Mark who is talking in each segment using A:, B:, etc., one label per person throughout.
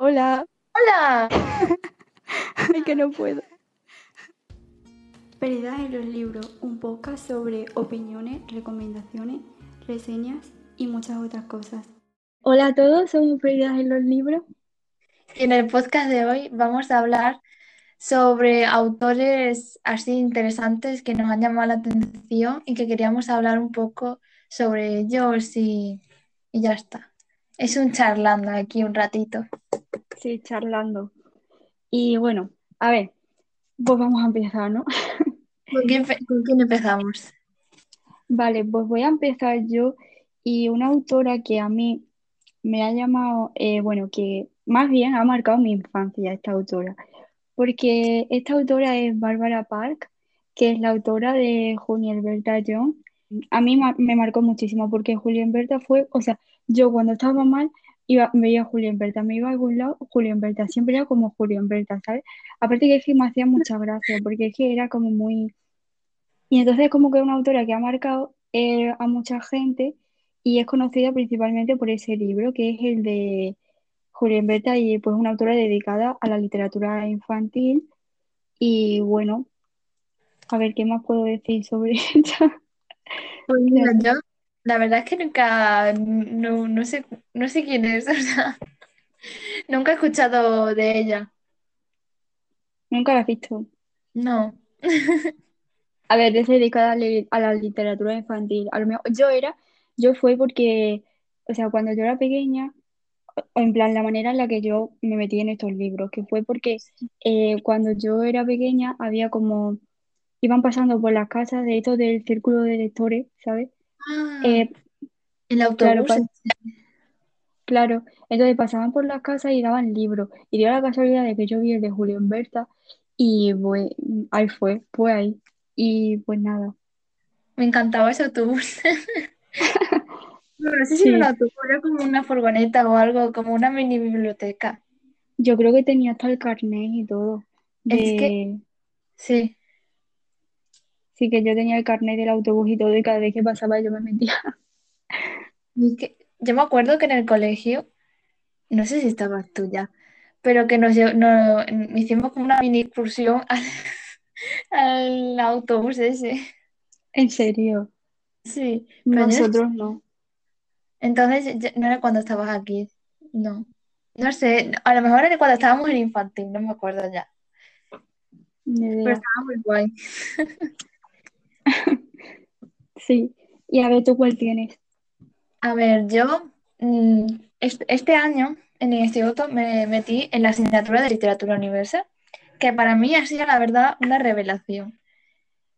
A: Hola.
B: ¡Hola!
A: Ay, que no puedo.
C: Perdidas en los libros, un podcast sobre opiniones, recomendaciones, reseñas y muchas otras cosas.
A: Hola a todos, somos Perdidas en los libros.
B: Y en el podcast de hoy vamos a hablar sobre autores así interesantes que nos han llamado la atención y que queríamos hablar un poco sobre ellos y, y ya está. Es un charlando aquí un ratito.
A: Sí, charlando. Y bueno, a ver, pues vamos a empezar, ¿no?
B: ¿Con quién, con quién empezamos?
A: Vale, pues voy a empezar yo y una autora que a mí me ha llamado, eh, bueno, que más bien ha marcado mi infancia esta autora, porque esta autora es Bárbara Park, que es la autora de Julia Berta Jones. A mí ma- me marcó muchísimo porque Julia Berta fue, o sea, yo cuando estaba mal iba, veía a Julia Berta, me iba a algún lado, Julia Berta, siempre era como Julia Berta, ¿sabes? Aparte que es me hacía mucha gracia, porque es que era como muy... Y entonces como que es una autora que ha marcado eh, a mucha gente y es conocida principalmente por ese libro, que es el de Julia Berta y pues una autora dedicada a la literatura infantil. Y bueno, a ver, ¿qué más puedo decir sobre ella?
B: La verdad es que nunca, no, no sé, no sé quién es, o sea, nunca he escuchado de ella.
A: Nunca la has visto.
B: No.
A: A ver, es dedicada a, a la literatura infantil. A lo mejor yo era, yo fue porque, o sea, cuando yo era pequeña, o en plan, la manera en la que yo me metí en estos libros, que fue porque eh, cuando yo era pequeña había como, iban pasando por las casas de estos del círculo de lectores, ¿sabes?
B: Ah,
A: Eh,
B: el
A: claro,
B: autobús.
A: pa- claro, entonces pasaban por las casas y daban libros. Y dio la casualidad de que yo vi el de Julio Berta y pues ahí fue, fue ahí. Y pues nada,
B: Me encantaba ese autobús. No, sé si era un
A: sí,
B: autobús, era como una furgoneta o algo, como una mini biblioteca.
A: yo creo que tenía hasta el carnet y todo.
B: Es que,
A: De,
B: sí,
A: sí que yo tenía el carnet del autobús y todo y cada vez que pasaba yo me metía.
B: es que yo me acuerdo que en el colegio, no sé si estabas tú ya, pero que nos, lle- no, hicimos como una mini excursión al, al autobús ese.
A: En serio,
B: Sí, pero yo no sé-
A: nosotros no.
B: entonces no era cuando estabas aquí, no. No sé, a lo mejor era cuando estábamos en infantil, no me acuerdo ya,
A: Ni
B: pero
A: idea.
B: estaba muy guay.
A: Sí. Y a ver, ¿tú cuál tienes?
B: A ver, yo mm, est- este año en el instituto me metí en la asignatura de literatura universal, que para mí ha sido la verdad una revelación.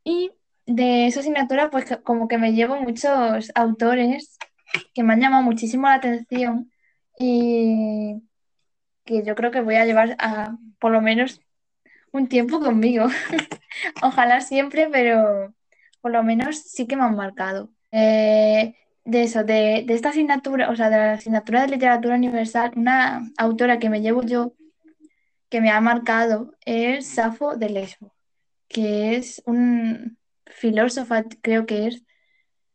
B: Y de esa asignatura, pues como que me llevo muchos autores que me han llamado muchísimo la atención y que yo creo que voy a llevar a, por lo menos un tiempo conmigo. Ojalá siempre, pero por lo menos sí que me han marcado. Eh, de eso, de, de esta asignatura, o sea, de la asignatura de literatura universal, una autora que me llevo yo, que me ha marcado, es Safo de Lesbo, que es un filósofa, creo que es,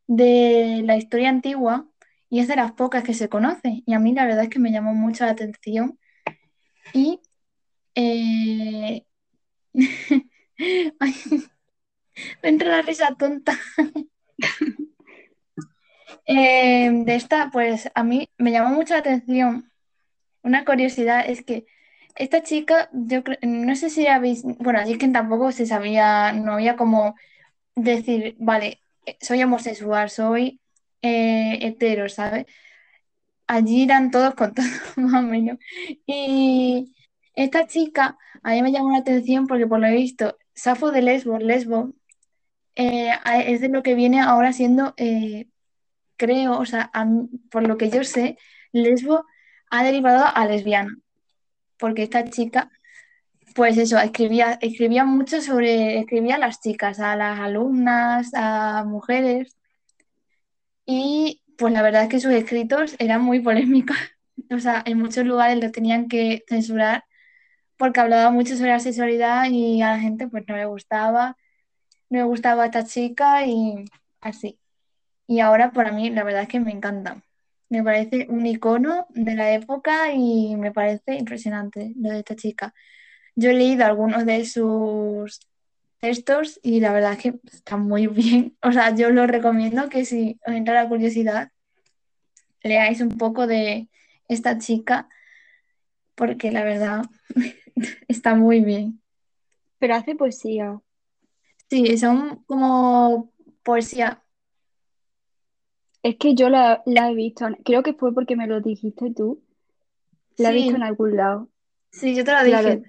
B: de la historia antigua y es de las pocas que se conoce. Y a mí la verdad es que me llamó mucho la atención y... eh, me entra la risa tonta. Eh, de esta, pues a mí me llamó mucho la atención. Una curiosidad es que esta chica, yo no sé si habéis, bueno, es que tampoco se sabía, no había como decir, vale, soy homosexual, soy eh, hetero, ¿sabes? Allí eran todos con todo, más o menos. Y esta chica a mí me llamó la atención porque por lo visto, Safo de Lesbos, Lesbo, eh, es de lo que viene ahora siendo, eh, creo, o sea, por lo que yo sé, Lesbo ha derivado a lesbiana, porque esta chica, pues eso, escribía, escribía mucho sobre, escribía a las chicas, a las alumnas, a mujeres, y pues la verdad es que sus escritos eran muy polémicos, o sea, en muchos lugares lo tenían que censurar porque hablaba mucho sobre la sexualidad y a la gente pues no le gustaba, le gustaba esta chica y así. Y ahora para mí la verdad es que me encanta. Me parece un icono de la época y me parece impresionante lo de esta chica. Yo he leído algunos de sus textos y la verdad es que están muy bien. O sea, yo lo recomiendo que si os entra la curiosidad, leáis un poco de esta chica porque la verdad está muy bien.
A: Pero hace poesía.
B: Sí, son como poesía.
A: Es que yo la, la he visto, creo que fue porque me lo dijiste tú. La he visto en algún lado.
B: sí, yo te lo
A: Claro,
B: dije.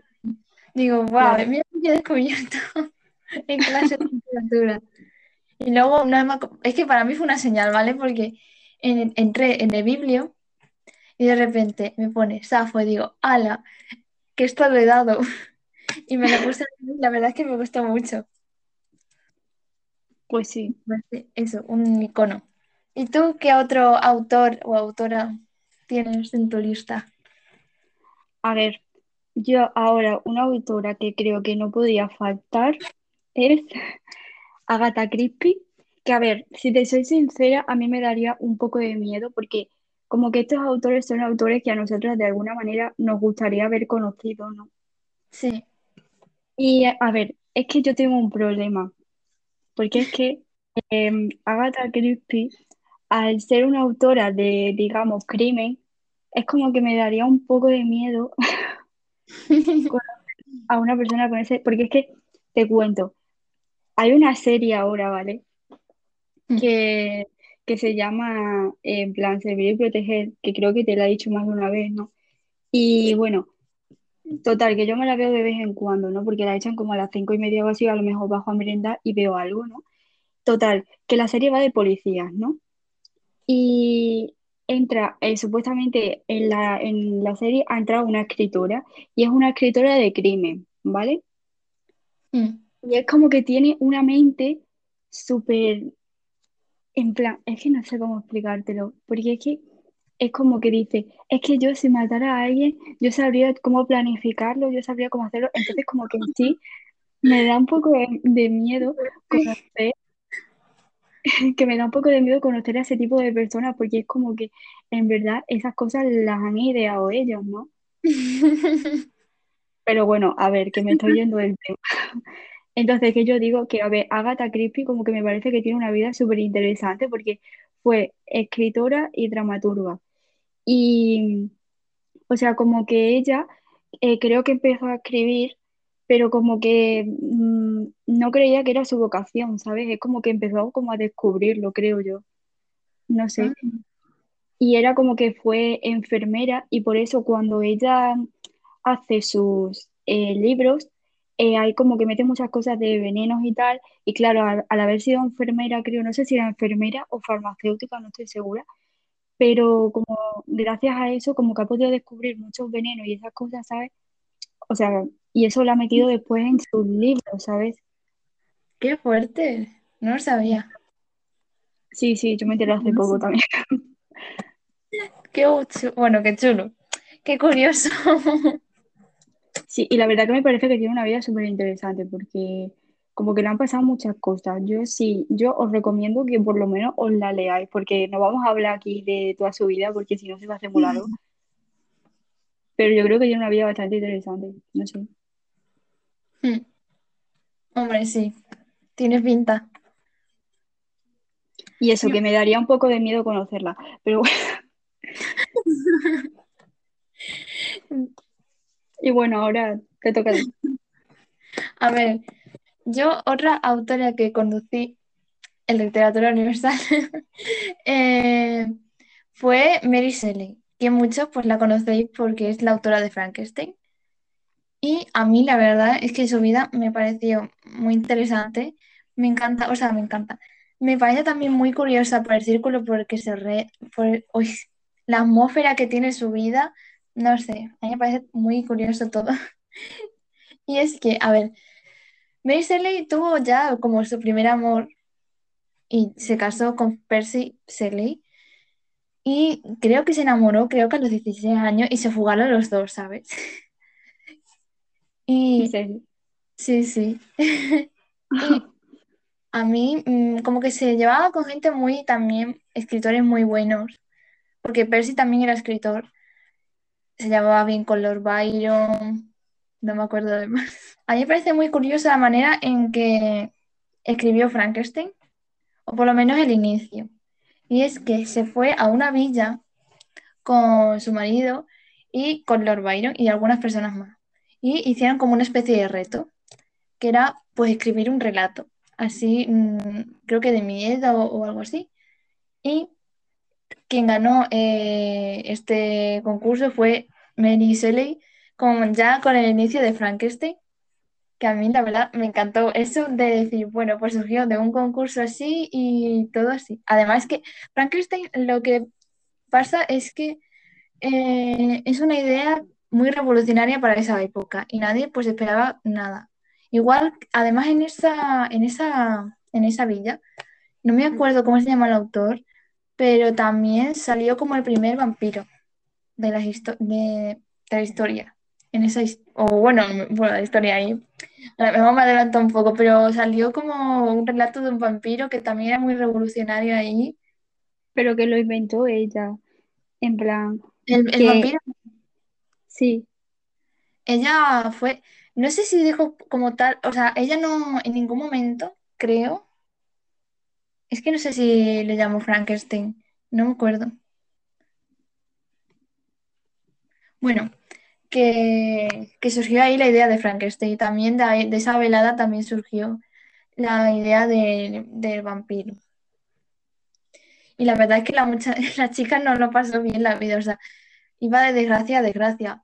B: Digo, wow,
A: claro.
B: mira lo que he descubierto en clase de literatura. Y luego una vez aco- es que para mí fue una señal, ¿vale? Porque en- entré en el biblio y de repente me pone Safo y digo, ala, que esto lo he dado. Y me lo puse la verdad es que me gustó mucho.
A: Pues sí.
B: Eso, un icono. ¿Y tú qué otro autor o autora tienes en tu lista?
A: A ver, yo ahora una autora que creo que no podía faltar es Agatha Christie, que a ver, si te soy sincera, a mí me daría un poco de miedo porque como que estos autores son autores que a nosotros de alguna manera nos gustaría haber conocido, ¿no?
B: Sí.
A: Y a ver, es que yo tengo un problema, porque es que em, Agatha Christie, al ser una autora de, digamos, crimen, es como que me daría un poco de miedo a una persona con ese, porque es que te cuento, hay una serie ahora, ¿vale? Que, que se llama, en plan, Servir y Proteger, que creo que te la he dicho más de una vez, ¿no? Y bueno, total, que yo me la veo de vez en cuando, ¿no? Porque la echan como a las cinco y media o así, a lo mejor bajo a merendar y veo algo, ¿no? Total, que la serie va de policías, ¿no? Y entra, eh, supuestamente en la, en la serie ha entrado una escritora y es una escritora de crimen, ¿vale?
B: Mm.
A: Y es como que tiene una mente súper, en plan, es que no sé cómo explicártelo, porque es que es como que dice, es que yo si matara a alguien, yo sabría cómo planificarlo, yo sabría cómo hacerlo, entonces como que en sí me da un poco de, de miedo conocer, que me da un poco de miedo conocer a ese tipo de personas, porque es como que en verdad esas cosas las han ideado ellos, ¿no? Pero bueno, a ver, que me estoy yendo del tema. Entonces, que yo digo que, a ver, Agatha Christie como que me parece que tiene una vida súper interesante porque fue escritora y dramaturga. Y, o sea, como que ella eh, creo que empezó a escribir, pero como que mm, no creía que era su vocación, ¿sabes? Es como que empezó como a descubrirlo, creo yo. No
B: Ah,
A: sé. Y era como que fue enfermera y por eso cuando ella hace sus eh, libros, eh, hay como que mete muchas cosas de venenos y tal. Y claro, al, al haber sido enfermera, creo, no sé si era enfermera o farmacéutica, no estoy segura, pero como gracias a eso, como que ha podido descubrir muchos venenos y esas cosas, ¿sabes? O sea, y eso lo ha metido después en sus libros, ¿sabes?
B: qué fuerte. No lo sabía.
A: Sí, sí, yo me enteré hace poco también.
B: Qué chu- bueno, qué chulo. Qué curioso.
A: Sí, y la verdad que me parece que tiene una vida súper interesante porque como que le han pasado muchas cosas. Yo sí, yo os recomiendo que por lo menos os la leáis porque no vamos a hablar aquí de toda su vida porque si no se va a hacer muy largo. Pero yo creo que tiene una vida bastante interesante, no sé.
B: Mm. Hombre, sí. Tienes pinta.
A: Y eso, que me daría un poco de miedo conocerla. Pero bueno, y bueno, ahora te toca. A
B: ver, yo otra autora que conocí en literatura universal eh, fue Mary Shelley, que muchos pues la conocéis porque es la autora de Frankenstein. Y a mí la verdad es que su vida me pareció muy interesante. Me encanta, o sea, me encanta. Me parece también muy curiosa por el círculo porque se re, por, la atmósfera que tiene su vida. No sé, a mí me parece muy curioso todo. Y es que, a ver, Mary Shelley tuvo ya como su primer amor y se casó con Percy Shelley y creo que se enamoró, creo que a los 16 años y se fugaron los dos, ¿sabes? Y sí, sí. Y a mí mm, como que se llevaba con gente muy también, escritores muy buenos, porque Percy también era escritor. Se llamaba bien con Lord Byron, no me acuerdo de más. A mí me parece muy curiosa la manera en que escribió Frankenstein, o por lo menos el inicio. Y es que se fue a una villa con su marido y con Lord Byron y algunas personas más. Y hicieron como una especie de reto, que era pues escribir un relato, así, mm, creo que de miedo o, o algo así. Y quien ganó eh, este concurso fue Mary Shelley, con, ya con el inicio de Frankenstein, que a mí la verdad me encantó eso de decir, bueno, pues surgió de un concurso así y todo así. Además que Frankenstein lo que pasa es que eh, es una idea muy revolucionaria para esa época y nadie pues esperaba nada. Igual, además en esa, en esa, en esa villa, no me acuerdo cómo se llama el autor, pero también salió como el primer vampiro de la, de, de la historia. En esa, o bueno, bueno, la historia ahí. A lo mejor me adelanto un poco, pero salió como un relato de un vampiro que también era muy revolucionario ahí.
A: Pero que lo inventó ella. En plan,
B: El, el
A: que
B: vampiro,
A: sí,
B: ella fue, no sé si dijo como tal, o sea, ella no en ningún momento, creo, es que no sé si le llamó Frankenstein, no me acuerdo. Bueno, que, surgió ahí la idea de Frankenstein y también de, esa velada también surgió la idea de- del vampiro. Y la verdad es que la, mucha, chica no lo pasó bien la vida, o sea, iba de desgracia a desgracia.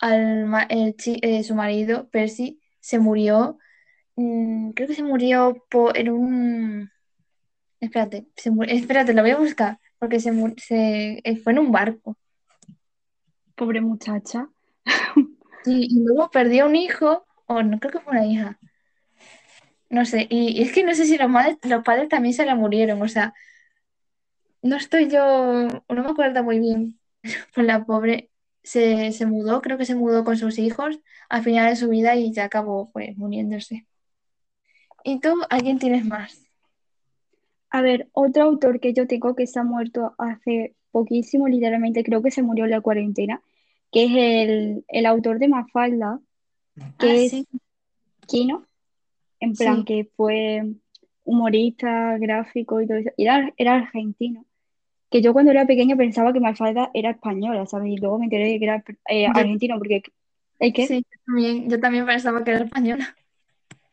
B: Al, el eh, su marido, Percy, se murió, mm, creo que se murió por, en un... Espérate, espérate, lo voy a buscar, porque se, eh, fue en un barco.
A: pobre muchacha.
B: Y luego perdió un hijo, o no creo que fue una hija. No sé, y, es que no sé si los, madres- los padres también se le murieron, o sea, no estoy yo, no me acuerdo muy bien. Pues la pobre se, se mudó, creo que se mudó con sus hijos al final de su vida y ya acabó pues muriéndose. ¿Y tú, a quién tienes más?
A: A ver, otro autor que yo tengo que se ha muerto hace poquísimo, literalmente creo que se murió en la cuarentena, que es el, el autor de Mafalda, que
B: Ah,
A: es
B: sí,
A: Kino, en plan
B: sí.
A: que fue humorista, gráfico y todo eso. Era, era argentino. Que yo cuando era pequeña pensaba que Mafalda era española, ¿sabes? Y luego me enteré de que era eh,
B: Yo,
A: argentino, porque ¿el qué?
B: sí, yo también, yo también pensaba que era española.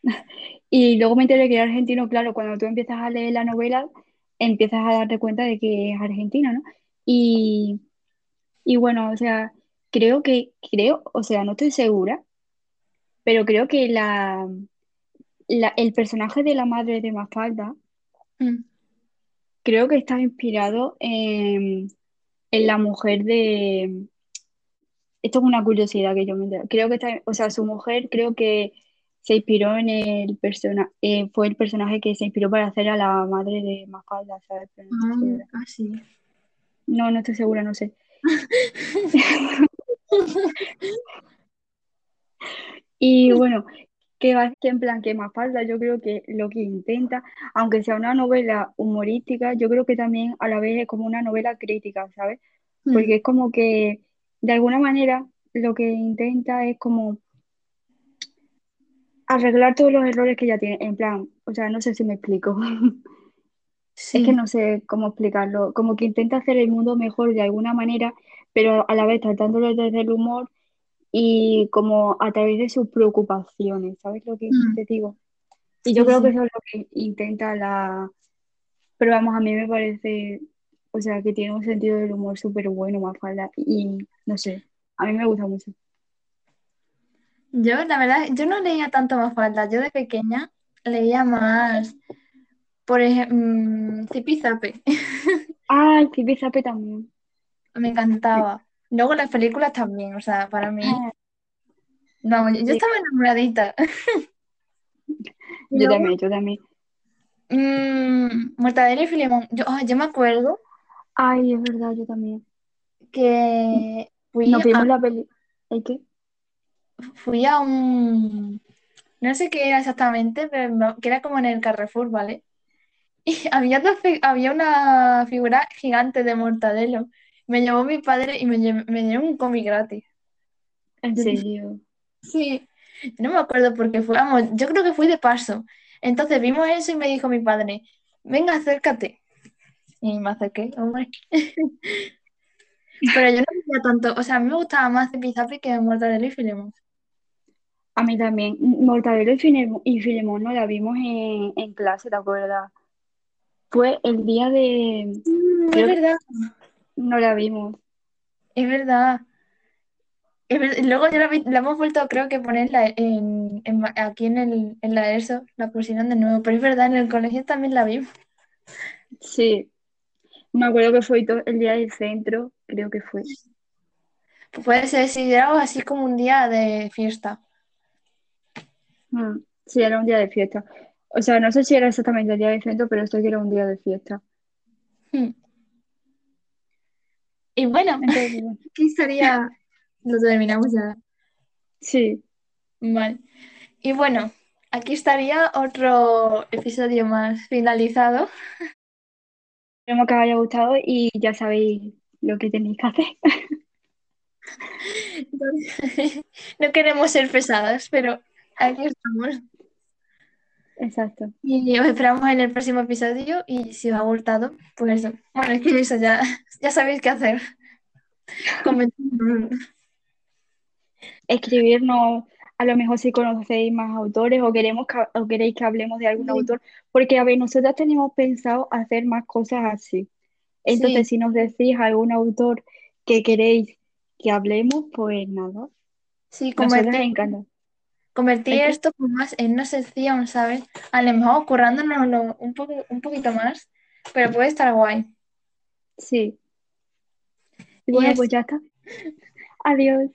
A: Y luego me enteré que era argentino, claro, cuando tú empiezas a leer la novela, empiezas a darte cuenta de que es argentino, ¿no? Y, y bueno, o sea, creo que, creo, o sea, no estoy segura, pero creo que la, la- el personaje de la madre de Mafalda,
B: Mm,
A: creo que está inspirado en, en la mujer de... Esto es una curiosidad que yo me entero. Creo que está, o sea, su mujer creo que se inspiró en el personaje, fue el personaje que se inspiró para hacer a la madre de Mafalda, ¿sabes? Pero no
B: ah, ah, sí.
A: No, no estoy segura, no sé. Y bueno, que va en plan que Mafalda, yo creo que lo que intenta, aunque sea una novela humorística, yo creo que también a la vez es como una novela crítica, ¿sabes? Porque
B: Mm,
A: es como que de alguna manera lo que intenta es como arreglar todos los errores que ella tiene, en plan, o sea, no sé si me explico. Es que
B: sí,
A: no sé cómo explicarlo, como que intenta hacer el mundo mejor de alguna manera, pero a la vez tratándolo desde el humor y como a través de sus preocupaciones, ¿sabes lo que
B: mm,
A: te digo? Y yo
B: sí,
A: creo que eso es lo que intenta la... Pero vamos, a mí me parece, o sea, que tiene un sentido del humor súper bueno, Mafalda, y no sé, a mí me gusta mucho.
B: Yo, la verdad, yo no leía tanto Mafalda. Yo de pequeña leía más, por ejemplo, Zipizape.
A: Ah, el Zipi Zape también.
B: Me encantaba. Luego las películas también, o sea, para mí, vamos, yo estaba enamoradita.
A: Yo también, yo también.
B: mm, Mortadelo y Filemón. Yo, ah, yo me acuerdo
A: Ay, es verdad, yo también.
B: que fui
A: Nos
B: a,
A: vimos la peli... ¿El qué?
B: fui a un, no sé qué era exactamente, pero no- que era como en el Carrefour, ¿vale? Y había, dos fi- había una figura gigante de Mortadelo. Me llevó mi padre y me, me dieron un cómic gratis.
A: En serio.
B: Sí, no me acuerdo por qué fue, vamos, yo creo que fui de paso. Entonces vimos eso y me dijo mi padre, venga, acércate. Y me acerqué, hombre. Pero yo no veía tanto, o sea, a mí me gustaba más Zipizape que Mortadelo y Filemón.
A: A mí también. Mortadelo y Filemón, y Filemón no la vimos en, en clase, ¿te acuerdas? Fue el día de...
B: Mm, es verdad,
A: No la vimos.
B: es verdad. Es Luego ya la, hemos vuelto, creo que ponerla en, en ma- aquí en, el, en la ESO, la pusieron de nuevo, pero es verdad, en el colegio también la vimos.
A: Sí. Me acuerdo que fue to- el día del centro, creo que fue.
B: Pues puede ser, si era así como un día de fiesta.
A: Mm, Sí, era un día de fiesta. O sea, no sé si era exactamente el día del centro, pero sé que era un día de fiesta.
B: Hmm. Y bueno, aquí estaría, lo terminamos ya.
A: sí,
B: Vale. Y bueno, aquí estaría otro episodio más finalizado.
A: esperemos que os haya gustado y ya sabéis lo que tenéis que hacer.
B: No queremos ser pesadas, pero aquí estamos.
A: Exacto.
B: Y os esperamos en el próximo episodio. Y si os ha gustado, pues bueno, es que eso ya, ya sabéis qué hacer.
A: Escribirnos, a lo mejor si conocéis más autores o queremos que, o queréis que hablemos de algún
B: Sí.
A: autor, porque a ver, nosotros tenemos pensado hacer más cosas así. Entonces, si nos decís algún autor que queréis que hablemos, pues nada,
B: Sí, convertir,
A: encantados.
B: Convertir esto más en una sección, ¿sabes? A lo mejor currándonoslo un poco, un poquito más, pero puede estar guay.
A: Sí. Y
B: Y
A: bueno,
B: es-
A: pues ya está. Adiós.